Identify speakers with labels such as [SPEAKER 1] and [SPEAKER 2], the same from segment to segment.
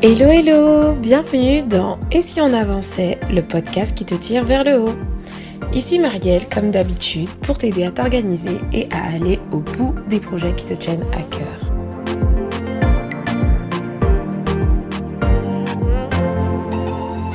[SPEAKER 1] Hello hello, bienvenue dans Et si on avançait, le podcast qui te tire vers le haut. Ici Marielle, comme d'habitude, pour t'aider à t'organiser et à aller au bout des projets qui te tiennent à cœur.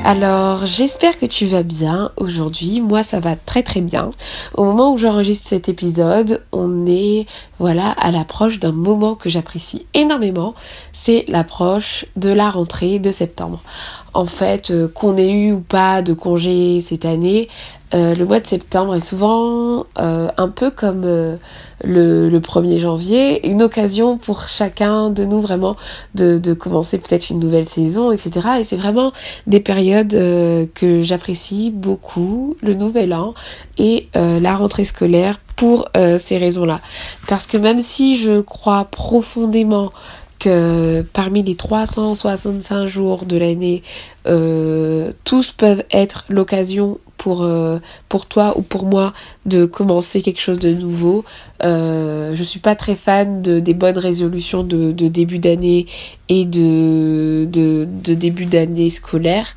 [SPEAKER 1] Alors, j'espère que tu vas bien aujourd'hui. Moi, ça va très très bien. Au moment où j'enregistre cet épisode, on est voilà à l'approche d'un moment que j'apprécie énormément. C'est l'approche de la rentrée de septembre. En fait, euh, qu'on ait eu ou pas de congé cette année, euh, le mois de septembre est souvent euh, un peu comme le, le, 1er janvier, une occasion pour chacun de nous vraiment de, de commencer peut-être une nouvelle saison, etc. Et c'est vraiment des périodes que j'apprécie beaucoup, le nouvel an et la rentrée scolaire pour ces raisons-là. Parce que même si je crois profondément parmi les 365 jours de l'année, euh, tous peuvent être l'occasion pour, euh, pour toi ou pour moi de commencer quelque chose de nouveau. Euh, je suis pas très fan de, des bonnes résolutions de, début d'année et de, de début d'année scolaire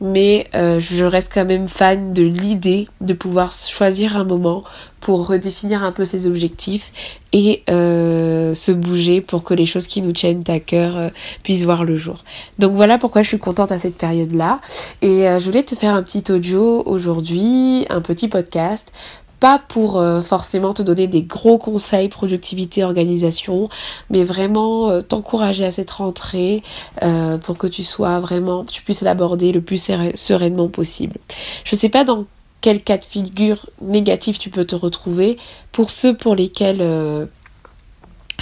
[SPEAKER 1] mais euh, je reste quand même fan de l'idée de pouvoir choisir un moment pour redéfinir un peu ses objectifs et euh, se bouger pour que les choses qui nous tiennent à cœur euh, puissent voir le jour. Donc voilà pourquoi je suis contente à cette période-là. Et je voulais te faire un petit audio aujourd'hui, un petit podcast pas pour euh, forcément te donner des gros conseils productivité, organisation, mais vraiment euh, t'encourager à cette rentrée euh, pour que tu sois vraiment, tu puisses l'aborder le plus sereinement possible. Je sais pas dans quel cas de figure négatif tu peux te retrouver. Pour ceux pour lesquels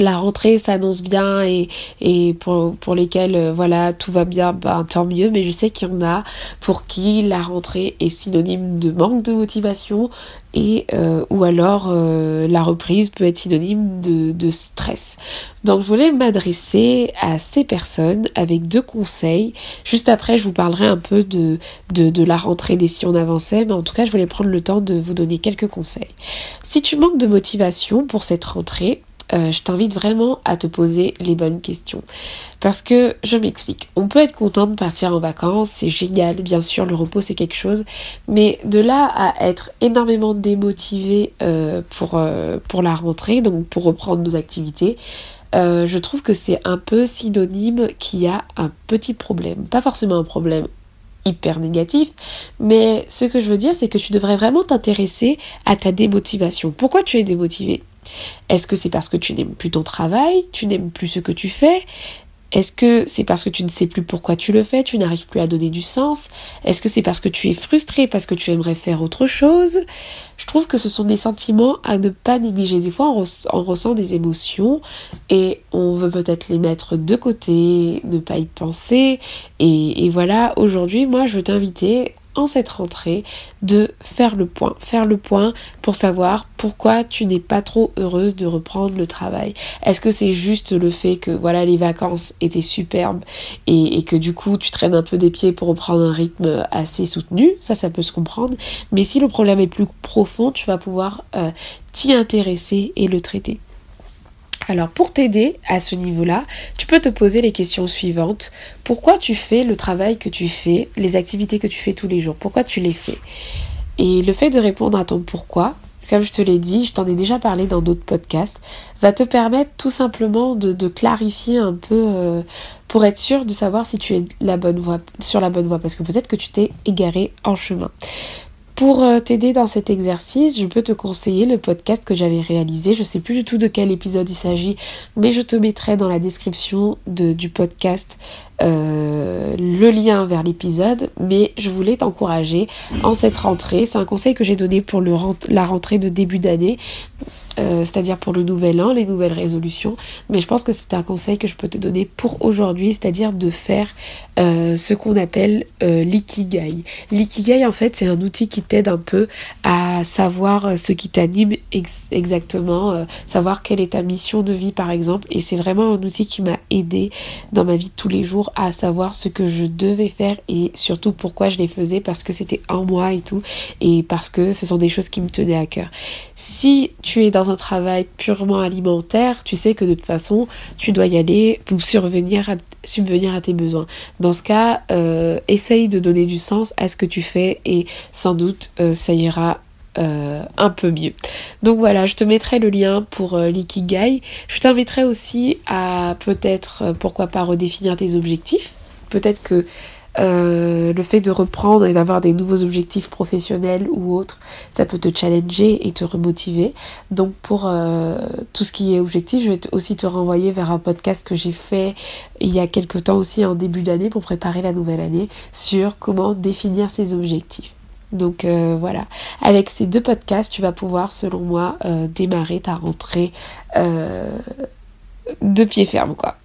[SPEAKER 1] la rentrée s'annonce bien et, pour, pour lesquels euh, voilà tout va bien, ben, tant mieux, mais je sais qu'il y en a pour qui la rentrée est synonyme de manque de motivation et euh, ou alors euh, la reprise peut être synonyme de, de stress. Donc je voulais m'adresser à ces personnes avec deux conseils. Juste après je vous parlerai un peu de, de, de la rentrée des si on avançait, mais en tout cas je voulais prendre le temps de vous donner quelques conseils. Si tu manques de motivation pour cette rentrée, euh, je t'invite vraiment à te poser les bonnes questions. Parce que je m'explique, on peut être content de partir en vacances, c'est génial, bien sûr, le repos c'est quelque chose, mais de là à être énormément démotivé euh, pour, euh, pour la rentrée, donc pour reprendre nos activités, je trouve que c'est un peu synonyme qu'il y a un petit problème. Pas forcément un problème hyper négatif, mais ce que je veux dire, c'est que tu devrais vraiment t'intéresser à ta démotivation. Pourquoi tu es démotivé? Est-ce que c'est parce que tu n'aimes plus ton travail, tu n'aimes plus ce que tu fais? Est-ce que c'est parce que tu ne sais plus pourquoi tu le fais, tu n'arrives plus à donner du sens? Est-ce que c'est parce que tu es frustré parce que tu aimerais faire autre chose? Je trouve que ce sont des sentiments à ne pas négliger. Des fois, on, ressent des émotions et on veut peut-être les mettre de côté, ne pas y penser. Et, voilà, aujourd'hui, moi, je veux t'inviter cette rentrée de faire le point, faire le point pour savoir pourquoi tu n'es pas trop heureuse de reprendre le travail. Est-ce que c'est juste le fait que voilà les vacances étaient superbes et, que du coup tu traînes un peu des pieds pour reprendre un rythme assez soutenu, ça ça peut se comprendre. Mais si le problème est plus profond, tu vas pouvoir euh, t'y intéresser et le traiter. Alors pour t'aider à ce niveau-là, tu peux te poser les questions suivantes. Pourquoi tu fais le travail que tu fais, les activités que tu fais tous les jours? Pourquoi tu les fais? Et le fait de répondre à ton pourquoi, comme je te l'ai dit, je t'en ai déjà parlé dans d'autres podcasts, va te permettre tout simplement de, clarifier un peu euh, pour être sûr de savoir si tu es sur la bonne voie, parce que peut-être que tu t'es égaré en chemin. Pour euh, t'aider dans cet exercice, je peux te conseiller le podcast que j'avais réalisé. Je sais plus du tout de quel épisode il s'agit, mais je te mettrai dans la description du podcast euh, le lien vers l'épisode. Mais je voulais t'encourager en cette rentrée. C'est un conseil que j'ai donné pour la rentrée de début d'année. Euh, c'est-à-dire pour le nouvel an, les nouvelles résolutions. Mais je pense que c'est un conseil que je peux te donner pour aujourd'hui, c'est-à-dire de faire euh, ce qu'on appelle euh, l'ikigai. L'ikigai, en fait, c'est un outil qui t'aide un peu à savoir ce qui t'anime exactement, savoir quelle est ta mission de vie par exemple. Et c'est vraiment un outil qui m'a aidé dans ma vie de tous les jours à savoir ce que je devais faire et surtout pourquoi je les faisais parce que c'était en moi et tout et parce que ce sont des choses qui me tenaient à cœur. Si tu es dans un travail purement alimentaire, tu sais que de toute façon tu dois y aller pour subvenir à tes besoins. Dans ce cas, euh, essaye de donner du sens à ce que tu fais et sans doute euh, ça ira euh, un peu mieux. Donc voilà, je te mettrai le lien pour euh, l'ikigai. Je t'inviterai aussi à peut-être, pourquoi pas, redéfinir tes objectifs. Peut-être que euh, le fait de reprendre et d'avoir des nouveaux objectifs professionnels ou autres, ça peut te challenger et te remotiver. Donc pour euh, tout ce qui est objectif, je vais aussi te renvoyer vers un podcast que j'ai fait il y a quelque temps aussi en début d'année pour préparer la nouvelle année sur comment définir ses objectifs. Donc euh, voilà, avec ces deux podcasts, tu vas pouvoir, selon moi, démarrer ta rentrée de pied ferme, quoi.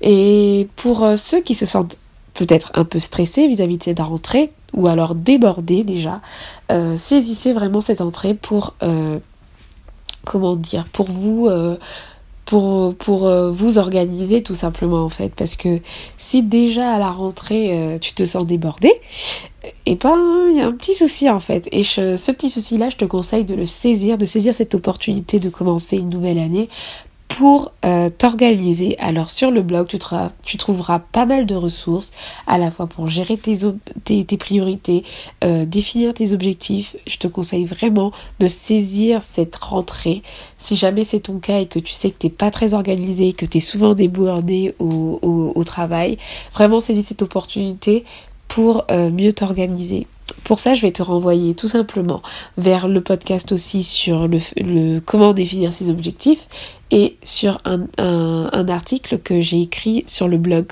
[SPEAKER 1] Et pour ceux qui se sentent peut-être un peu stressé vis-à-vis de cette rentrée, ou alors débordé déjà, euh, saisissez vraiment cette entrée pour, euh, comment dire, pour vous... Euh, pour, vous organiser tout simplement en fait. Parce que si déjà à la rentrée tu te sens débordé et eh ben il y a un petit souci en fait. Et ce petit souci là je te conseille de le saisir de saisir cette opportunité de commencer une nouvelle année pour euh, t'organiser. Alors sur le blog, tu, tu, trouveras pas mal de ressources, à la fois pour gérer tes, priorités, euh, définir tes objectifs. Je te conseille vraiment de saisir cette rentrée. Si jamais c'est ton cas et que tu sais que t'es pas très organisé, que tu es souvent débordé au, travail, vraiment saisis cette opportunité pour euh, mieux t'organiser. Pour ça, je vais te renvoyer tout simplement vers le podcast aussi sur le, comment définir ses objectifs et sur un, article que j'ai écrit sur le blog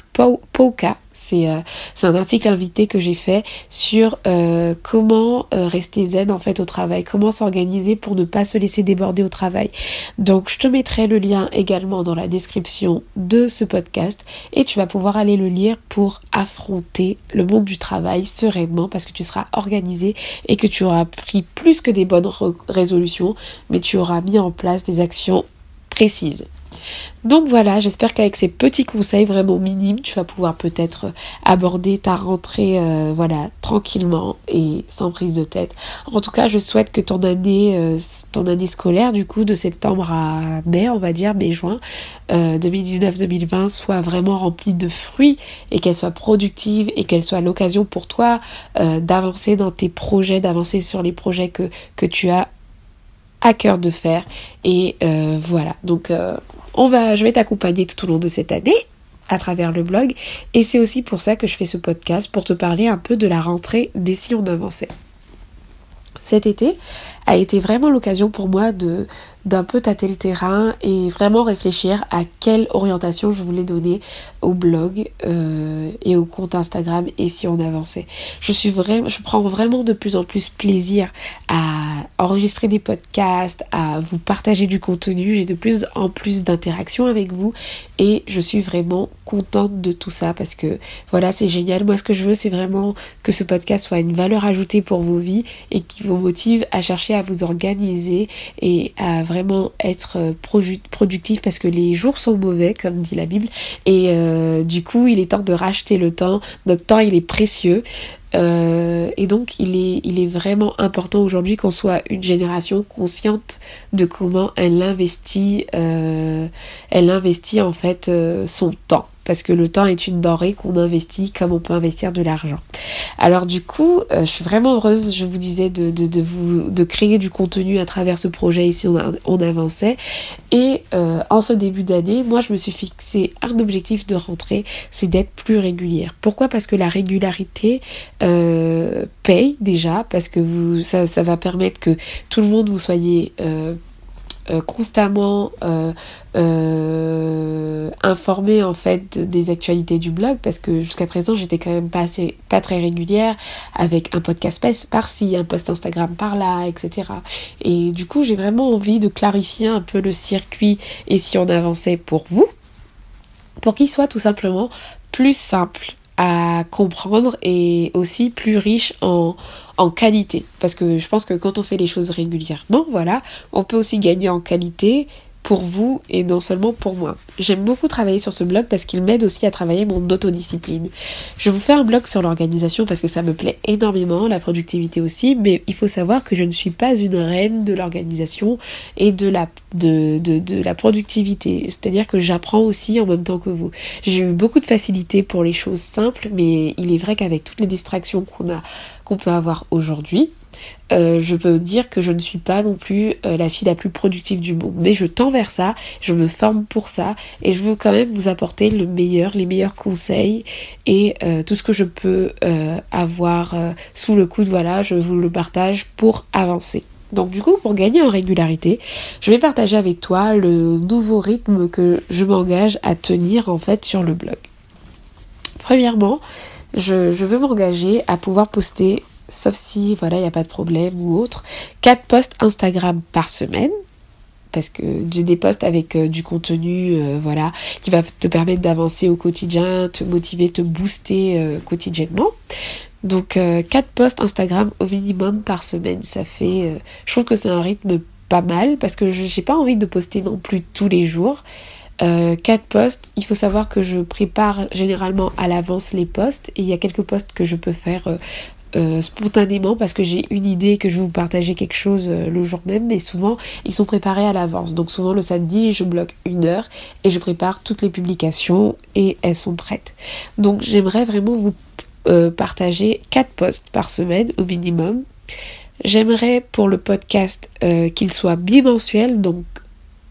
[SPEAKER 1] Euh, c'est un article invité que j'ai fait sur euh, comment euh, rester zen en fait au travail, comment s'organiser pour ne pas se laisser déborder au travail. Donc je te mettrai le lien également dans la description de ce podcast et tu vas pouvoir aller le lire pour affronter le monde du travail sereinement parce que tu seras organisé et que tu auras pris plus que des bonnes résolutions, mais tu auras mis en place des actions précises. Donc voilà, j'espère qu'avec ces petits conseils vraiment minimes, tu vas pouvoir peut-être aborder ta rentrée euh, voilà tranquillement et sans prise de tête. En tout cas, je souhaite que ton année euh, scolaire du coup de septembre à mai, on va dire mai-juin 2019-2020 euh, soit vraiment remplie de fruits et qu'elle soit productive et qu'elle soit l'occasion pour toi d'avancer dans tes projets, d'avancer sur les projets que que tu as à cœur de faire et voilà. Donc on va, je vais t'accompagner tout au long de cette année à travers le blog et c'est aussi pour ça que je fais ce podcast pour te parler un peu de la rentrée des si on avançait. Cet été a été vraiment l'occasion pour moi de d'un peu tâter le terrain et vraiment réfléchir à quelle orientation je voulais donner au blog euh, et au compte Instagram et si on avançait. Je prends vraiment de plus en plus plaisir à enregistrer des podcasts, à vous partager du contenu. J'ai de plus en plus d'interactions avec vous et je suis vraiment contente de tout ça parce que voilà, c'est génial. Moi, ce que je veux, c'est vraiment que ce podcast soit une valeur ajoutée pour vos vies et qui vous motive à chercher à vous organiser et à vraiment être euh, productif parce que les jours sont mauvais, comme dit la Bible, et euh, du coup, il est temps de racheter le temps. Notre temps, il est précieux. Euh, et donc il est, il est vraiment important aujourd'hui qu'on soit une génération consciente de comment elle investit, elle investit en fait son temps parce que le temps est une denrée qu'on investit comme on peut investir de l'argent. Alors du coup, euh, je suis vraiment heureuse, je vous disais, de, de, vous de créer du contenu à travers ce projet ici, on, avançait. Et euh, en ce début d'année, moi je me suis fixé un objectif de rentrée, c'est d'être plus régulière. Pourquoi? Parce que la régularité euh, paye déjà, parce que vous, ça, ça va permettre que tout le monde vous soyez euh, constamment euh, euh, informée en fait des actualités du blog parce que jusqu'à présent j'étais quand même pas assez pas très régulière avec un podcast par-ci, un post Instagram par-là, etc. Et du coup j'ai vraiment envie de clarifier un peu le circuit et si on avançait pour vous pour qu'il soit tout simplement plus simple comprendre et aussi plus riche en, en qualité. Parce que je pense que quand on fait les choses régulièrement, voilà, on peut aussi gagner en qualité pour vous et non seulement pour moi. J'aime beaucoup travailler sur ce blog parce qu'il m'aide aussi à travailler mon autodiscipline. Je vous fais un blog sur l'organisation parce que ça me plaît énormément, la productivité aussi, mais il faut savoir que je ne suis pas une reine de l'organisation et de la, de, de, de la productivité. C'est-à-dire que j'apprends aussi en même temps que vous. J'ai eu beaucoup de facilité pour les choses simples, mais il est vrai qu'avec toutes les distractions qu'on a qu'on peut avoir aujourd'hui, euh, je peux dire que je ne suis pas non plus euh, la fille la plus productive du monde. Mais je tends vers ça, je me forme pour ça et je veux quand même vous apporter le meilleur, les meilleurs conseils et euh, tout ce que je peux avoir sous le coude, voilà, je vous le partage pour avancer. Donc du coup, pour gagner en régularité, je vais partager avec toi le nouveau rythme que je m'engage à tenir en fait sur le blog. Premièrement, je, veux m'engager à pouvoir poster sauf si voilà il n'y a pas de problème ou autre, 4 posts Instagram par semaine parce que j'ai des posts avec euh, du contenu euh, voilà qui va te permettre d'avancer au quotidien, te motiver, te booster euh, quotidiennement. Donc 4 posts Instagram au minimum par semaine, ça fait je trouve que c'est un rythme pas mal parce que je j'ai pas envie de poster non plus tous les jours. 4 posts, il faut savoir que je prépare généralement à l'avance les posts et il y a quelques posts que je peux faire euh, spontanément parce que j'ai une idée que je vais vous partager quelque chose euh, le jour même, mais souvent ils sont préparés à l'avance. Donc souvent le samedi, je bloque une heure et je prépare toutes les publications et elles sont prêtes. Donc j'aimerais vraiment vous euh, partager quatre posts par semaine au minimum. J'aimerais pour le podcast qu'il soit bimensuel, donc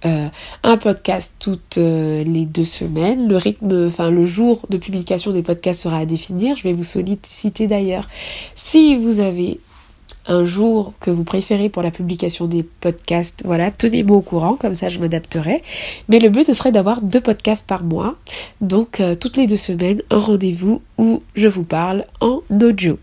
[SPEAKER 1] euh, un podcast toutes euh, les deux semaines. Le rythme, enfin le jour de publication des podcasts sera à définir. Je vais vous solliciter d'ailleurs si vous avez un jour que vous préférez pour la publication des podcasts, voilà, tenez-moi au courant, comme ça je m'adapterai. Mais le but ce serait d'avoir deux podcasts par mois, donc euh, toutes les deux semaines, un rendez-vous où je vous parle en audio.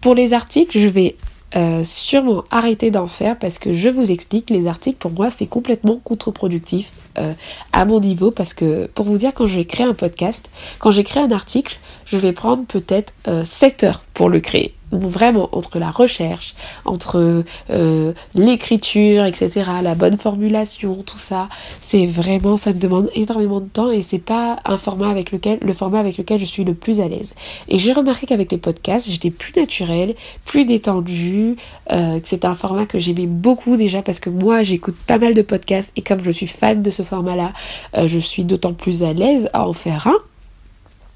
[SPEAKER 1] Pour les articles, je vais euh, sûrement arrêter d'en faire parce que je vous explique, les articles pour moi c'est complètement contre-productif euh, à mon niveau parce que pour vous dire quand je vais créer un podcast, quand j'écris un article, je vais prendre peut-être 7 euh, heures pour le créer vraiment entre la recherche, entre euh, l'écriture, etc., la bonne formulation, tout ça, c'est vraiment, ça me demande énormément de temps et c'est pas un format avec lequel, le format avec lequel je suis le plus à l'aise. Et j'ai remarqué qu'avec les podcasts, j'étais plus naturelle, plus détendue, euh, que c'était un format que j'aimais beaucoup déjà parce que moi j'écoute pas mal de podcasts et comme je suis fan de ce format-là, euh, je suis d'autant plus à l'aise à en faire un.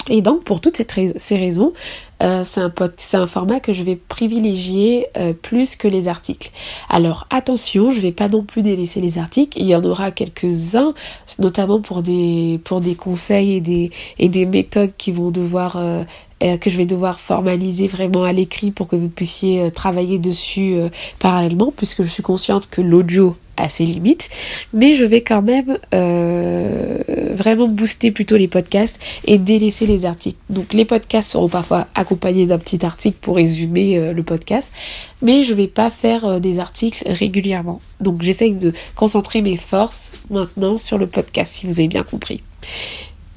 [SPEAKER 1] Et donc, pour toutes ces, raisons, euh, c'est un, un, format que je vais privilégier euh, plus que les articles. Alors, attention, je vais pas non plus délaisser les articles. Il y en aura quelques-uns, notamment pour des, pour des conseils et des, et des méthodes qui vont devoir euh, que je vais devoir formaliser vraiment à l'écrit pour que vous puissiez travailler dessus parallèlement, puisque je suis consciente que l'audio à ses limites, mais je vais quand même vraiment booster plutôt les podcasts et délaisser les articles. Donc les podcasts seront parfois d'un petit article pour résumer euh, le podcast, mais je vais pas faire euh, des articles régulièrement. Donc j'essaye de concentrer mes forces maintenant sur le podcast, si vous avez bien compris.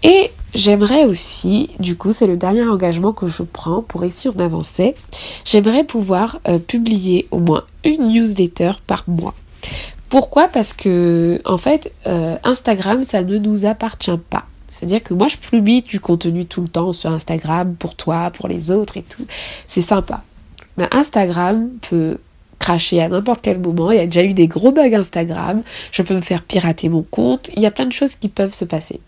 [SPEAKER 1] Et j'aimerais aussi, du coup, c'est le dernier engagement que je prends pour essayer d'avancer, j'aimerais pouvoir publier au moins une newsletter par mois. Pourquoi? Parce que en fait, euh, Instagram, ça ne nous appartient pas. C'est-à-dire que moi, je publie du contenu tout le temps sur Instagram pour toi, pour les autres et tout. C'est sympa. Mais Instagram peut cracher à n'importe quel moment. Il y a déjà eu des gros bugs Instagram. Je peux me faire pirater mon compte. Il y a plein de choses qui peuvent se passer.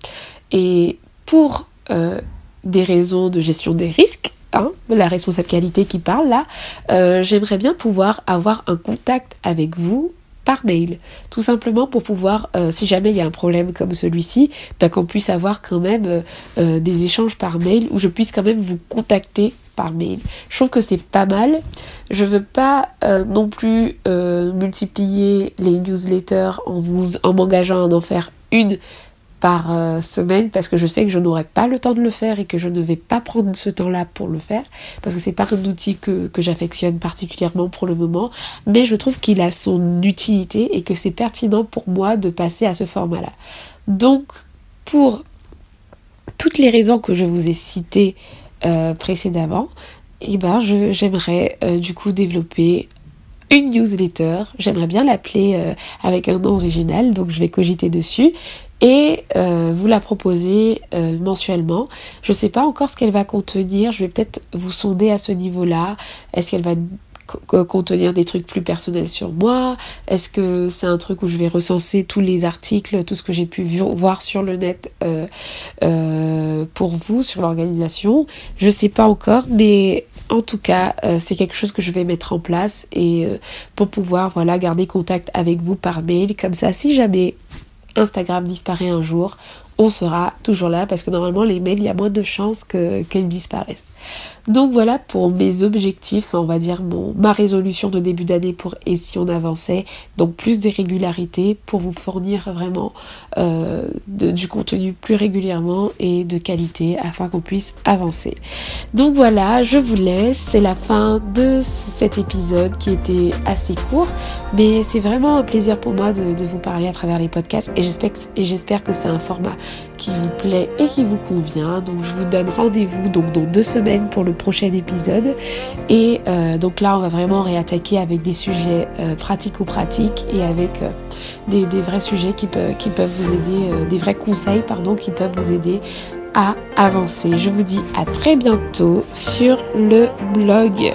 [SPEAKER 1] Et pour euh, des raisons de gestion des risques, hein, la responsable qualité qui parle là, euh, j'aimerais bien pouvoir avoir un contact avec vous par mail, tout simplement pour pouvoir, euh, si jamais il y a un problème comme celui-ci, bah, qu'on puisse avoir quand même euh, euh, des échanges par mail où je puisse quand même vous contacter par mail. Je trouve que c'est pas mal. Je veux pas non plus multiplier les newsletters en vous en m'engageant à en faire une par euh, semaine parce que je sais que je n'aurai pas le temps de le faire et que je ne vais pas prendre ce temps-là pour le faire parce que c'est pas un outil que, j'affectionne particulièrement pour le moment mais je trouve qu'il a son utilité et que c'est pertinent pour moi de passer à ce format-là. Donc pour toutes les raisons que je vous ai citées précédemment, et eh ben j'aimerais du coup développer une newsletter. J'aimerais bien l'appeler avec un nom original, donc je vais cogiter dessus et euh, vous la proposer euh, mensuellement. Je ne sais pas encore ce qu'elle va contenir, je vais peut-être vous sonder à ce niveau-là. Est-ce qu'elle va contenir des trucs plus personnels sur moi? Est-ce que c'est un truc où je vais recenser tous les articles, tout ce que j'ai pu voir sur le net euh, pour vous, sur l'organisation? Je ne sais pas encore, mais en tout cas, c'est quelque chose que je vais mettre en place et pour pouvoir voilà garder contact avec vous par mail. Comme ça, si jamais Instagram disparaît un jour, on sera toujours là parce que normalement les mails, il y a moins de chances qu'elles disparaissent. Donc voilà pour mes objectifs, on va dire ma résolution de début d'année pour et si on avançait, donc plus de régularité pour vous fournir vraiment euh, du contenu plus régulièrement et de qualité afin qu'on puisse avancer. Donc voilà, je vous laisse, c'est la fin de cet épisode qui était assez court, mais c'est vraiment un plaisir pour moi de, vous parler à travers les podcasts et j'espère et j'espère que c'est un format qui vous plaît et qui vous convient. Donc je vous donne rendez-vous donc dans deux semaines pour le prochain épisode. Et euh, donc là, on va vraiment réattaquer avec des sujets euh, pratiques ou pratiques et avec euh, des, vrais sujets qui qui peuvent vous aider, des vrais conseils, pardon, qui peuvent vous aider à avancer. Je vous dis à très bientôt sur le blog.